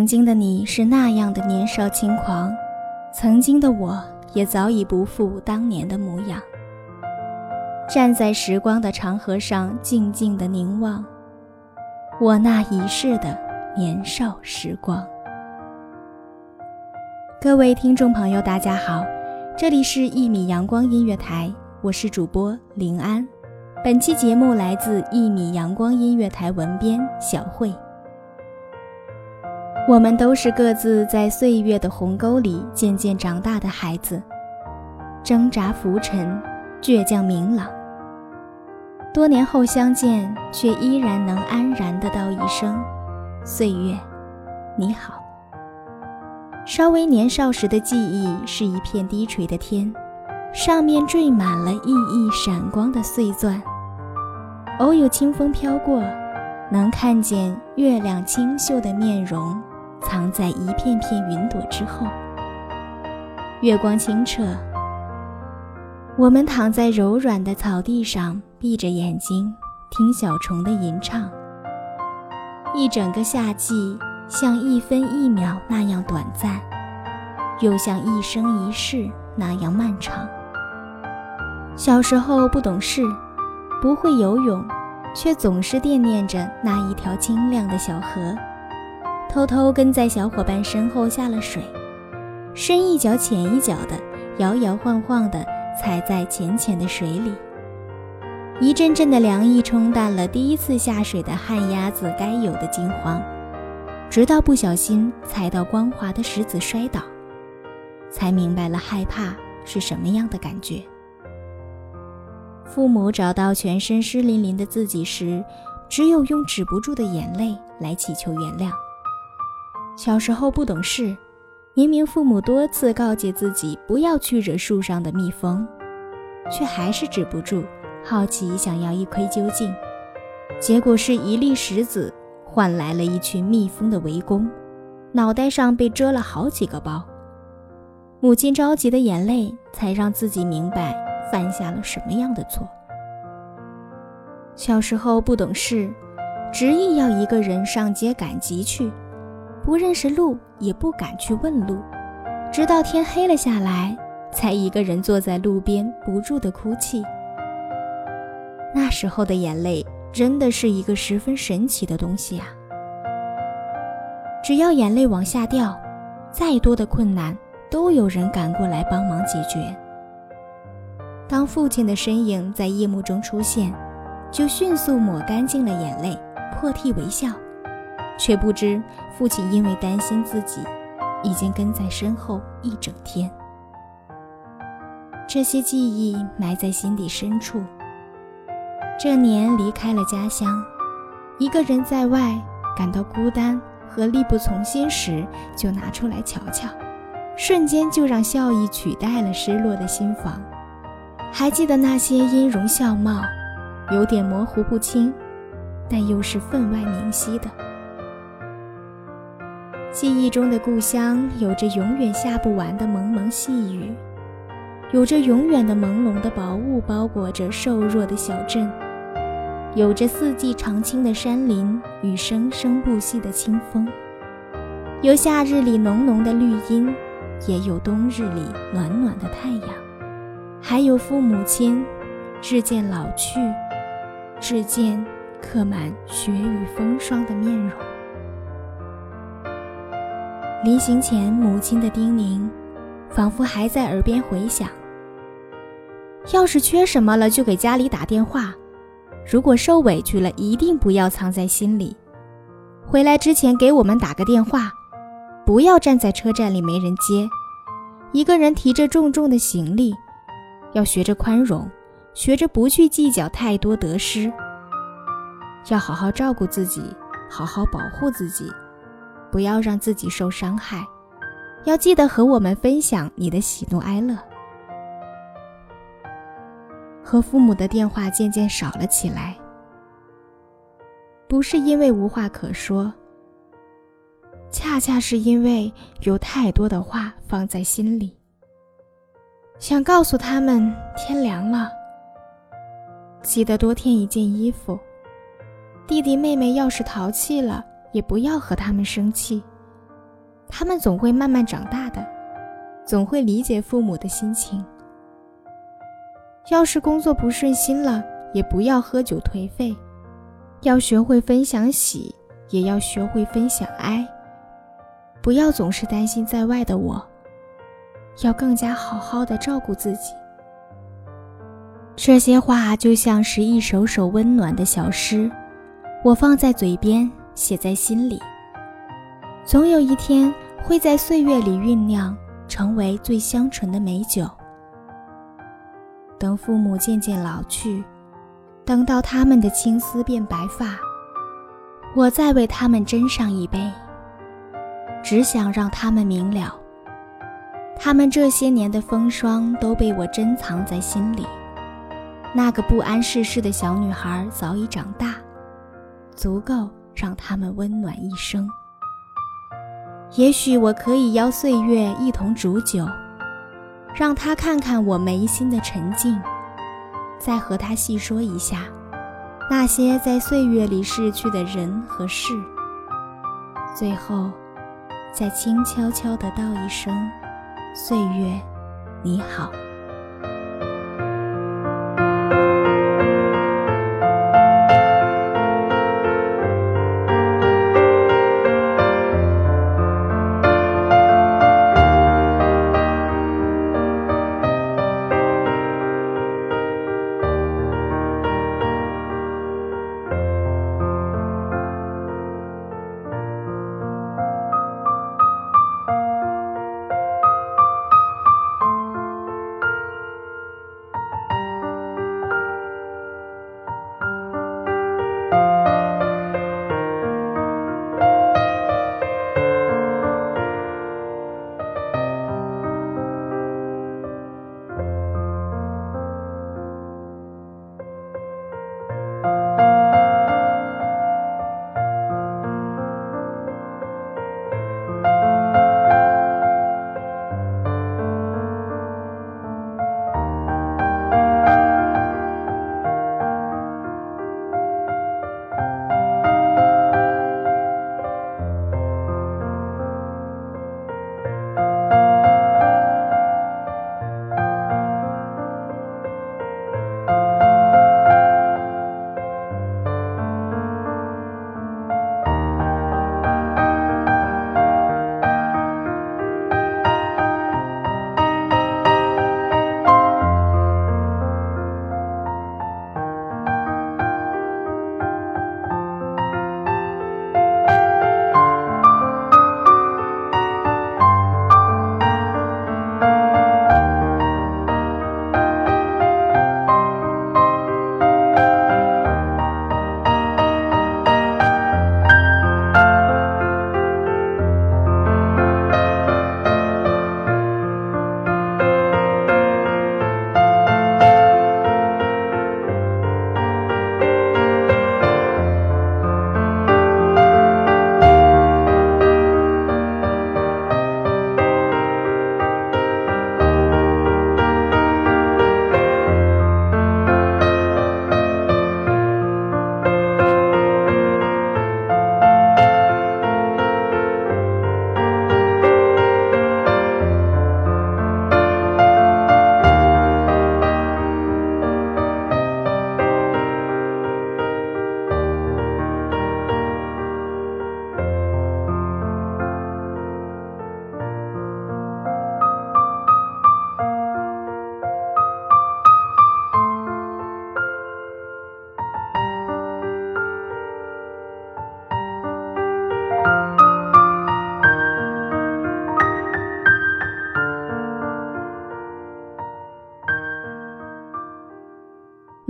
曾经的你是那样的年少轻狂，曾经的我也早已不复当年的模样。站在时光的长河上，静静的凝望，我那已逝的年少时光。各位听众朋友，大家好，这里是一米阳光音乐台，我是主播林安。本期节目来自一米阳光音乐台文编小慧。我们都是各自在岁月的鸿沟里渐渐长大的孩子，挣扎浮沉，倔强明朗。多年后相见，却依然能安然的道一声：“岁月，你好。”稍微年少时的记忆是一片低垂的天，上面缀满了熠熠闪光的碎钻。偶有清风飘过，能看见月亮清秀的面容。藏在一片片云朵之后，月光清澈。我们躺在柔软的草地上，闭着眼睛听小虫的吟唱。一整个夏季，像一分一秒那样短暂，又像一生一世那样漫长。小时候不懂事，不会游泳，却总是惦念着那一条清亮的小河。偷偷跟在小伙伴身后下了水，深一脚浅一脚的，摇摇晃晃的踩在浅浅的水里。一阵阵的凉意冲淡了第一次下水的旱鸭子该有的惊慌，直到不小心踩到光滑的石子摔倒，才明白了害怕是什么样的感觉。父母找到全身湿淋淋的自己时，只有用止不住的眼泪来祈求原谅。小时候不懂事，明明父母多次告诫自己不要去惹树上的蜜蜂，却还是止不住好奇，想要一窥究竟。结果是一粒石子换来了一群蜜蜂的围攻，脑袋上被蛰了好几个包。母亲着急的眼泪，才让自己明白犯下了什么样的错。小时候不懂事，执意要一个人上街赶集去。不认识路，也不敢去问路，直到天黑了下来，才一个人坐在路边不住的哭泣。那时候的眼泪真的是一个十分神奇的东西啊！只要眼泪往下掉，再多的困难都有人赶过来帮忙解决。当父亲的身影在夜幕中出现，就迅速抹干净了眼泪，破涕为笑。却不知父亲因为担心自己，已经跟在身后一整天。这些记忆埋在心底深处。这年离开了家乡，一个人在外感到孤单和力不从心时，就拿出来瞧瞧，瞬间就让笑意取代了失落的心房。还记得那些音容笑貌，有点模糊不清，但又是分外明晰的。记忆中的故乡，有着永远下不完的蒙蒙细雨，有着永远的朦胧的薄雾包裹着瘦弱的小镇，有着四季常青的山林与生生不息的清风，有夏日里浓浓的绿荫，也有冬日里暖暖的太阳，还有父母亲日渐老去、日渐刻满雪雨风霜的面容。临行前，母亲的叮咛，仿佛还在耳边回响。要是缺什么了，就给家里打电话；如果受委屈了，一定不要藏在心里。回来之前给我们打个电话，不要站在车站里没人接。一个人提着重重的行李，要学着宽容，学着不去计较太多得失，要好好照顾自己，好好保护自己。不要让自己受伤害，要记得和我们分享你的喜怒哀乐。和父母的电话渐渐少了起来，不是因为无话可说，恰恰是因为有太多的话放在心里，想告诉他们天凉了，记得多添一件衣服。弟弟妹妹要是淘气了。也不要和他们生气，他们总会慢慢长大的，总会理解父母的心情。要是工作不顺心了，也不要喝酒颓废，要学会分享喜，也要学会分享哀。不要总是担心在外的我，要更加好好的照顾自己。这些话就像是一首首温暖的小诗，我放在嘴边。写在心里，总有一天会在岁月里酝酿，成为最香醇的美酒。等父母渐渐老去，等到他们的青丝变白发，我再为他们斟上一杯。只想让他们明了，他们这些年的风霜都被我珍藏在心里。那个不谙世事的小女孩早已长大，足够。让他们温暖一生。也许我可以邀岁月一同煮酒，让他看看我眉心的沉静，再和他细说一下那些在岁月里逝去的人和事。最后，再轻悄悄地道一声：“岁月，你好。”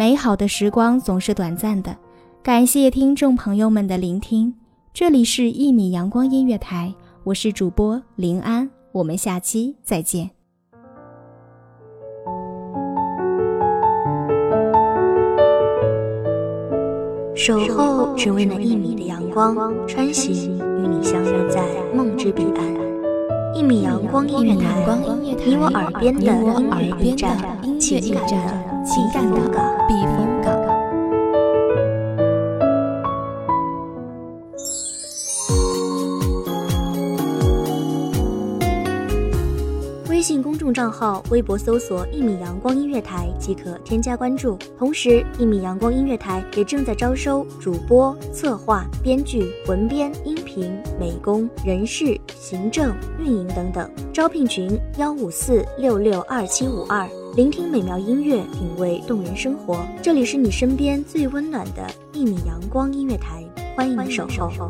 美好的时光总是短暂的，感谢听众朋友们的聆听。这里是一米阳光音乐台，我是主播林安，我们下期再见。守候只为那一米的阳光，穿行与你相约在梦之彼岸。一米阳光音乐台，你我耳边的音乐驿站，情感的情感的避风港。微信公众账号、微博搜索“一米阳光音乐台”即可添加关注。同时，一米阳光音乐台也正在招收主播、策划、编剧、文编、音频、美工、人事、行政、运营等等。招聘群：幺五四六六二七五二。聆听美妙音乐，品味动人生活。这里是你身边最温暖的一米阳光音乐台，欢迎你守候。